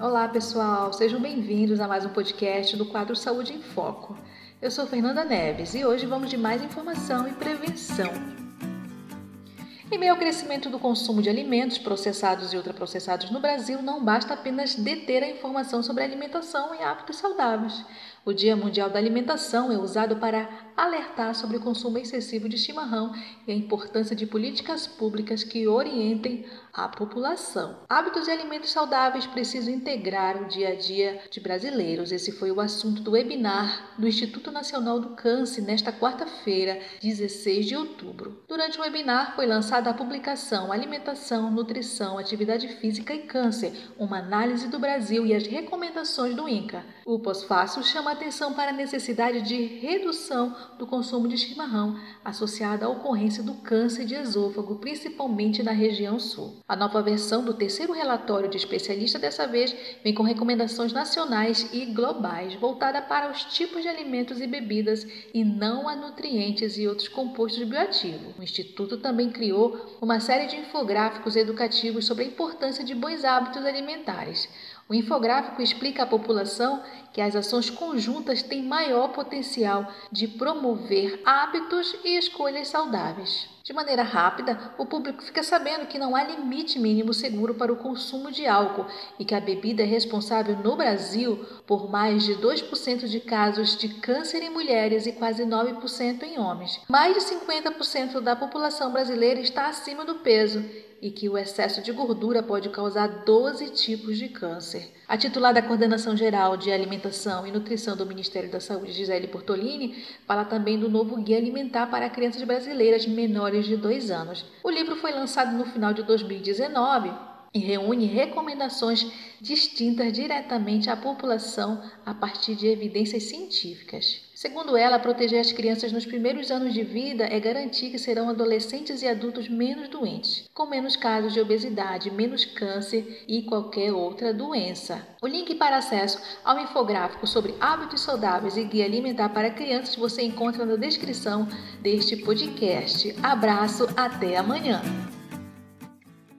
Olá, pessoal, sejam bem-vindos a mais um podcast do quadro Saúde em Foco. Eu sou Fernanda Neves e hoje vamos de mais informação e prevenção. Em meio ao crescimento do consumo de alimentos processados e ultraprocessados no Brasil, não basta apenas deter a informação sobre alimentação e hábitos saudáveis. O Dia Mundial da Alimentação é usado para alertar sobre o consumo excessivo de chimarrão e a importância de políticas públicas que orientem a população. Hábitos e alimentos saudáveis precisam integrar o dia a dia de brasileiros. Esse foi o assunto do webinar do Instituto Nacional do Câncer nesta quarta-feira, 16 de outubro. Durante o webinar foi lançada a publicação Alimentação, Nutrição, Atividade Física e Câncer, uma análise do Brasil e as recomendações do INCA. O pós-fácil chama atenção para a necessidade de redução do consumo de chimarrão, associada à ocorrência do câncer de esôfago, principalmente na região sul. A nova versão do terceiro relatório de especialista dessa vez vem com recomendações nacionais e globais, voltada para os tipos de alimentos e bebidas e não a nutrientes e outros compostos bioativos. O Instituto também criou uma série de infográficos educativos sobre a importância de bons hábitos alimentares. O infográfico explica à população que as ações conjuntas têm maior potencial de promover hábitos e escolhas saudáveis. De maneira rápida, o público fica sabendo que não há limite mínimo seguro para o consumo de álcool e que a bebida é responsável no Brasil por mais de 2% de casos de câncer em mulheres e quase 9% em homens. Mais de 50% da população brasileira está acima do peso e que o excesso de gordura pode causar 12 tipos de câncer. A titular da Coordenação Geral de Alimentação e Nutrição do Ministério da Saúde, Gisele Portolini, fala também do novo Guia Alimentar para Crianças Brasileiras Menores de 2 anos. O livro foi lançado no final de 2019 e reúne recomendações distintas diretamente à população a partir de evidências científicas. Segundo ela, proteger as crianças nos primeiros anos de vida é garantir que serão adolescentes e adultos menos doentes, com menos casos de obesidade, menos câncer e qualquer outra doença. O link para acesso ao infográfico sobre hábitos saudáveis e guia alimentar para crianças você encontra na descrição deste podcast. Abraço, até amanhã!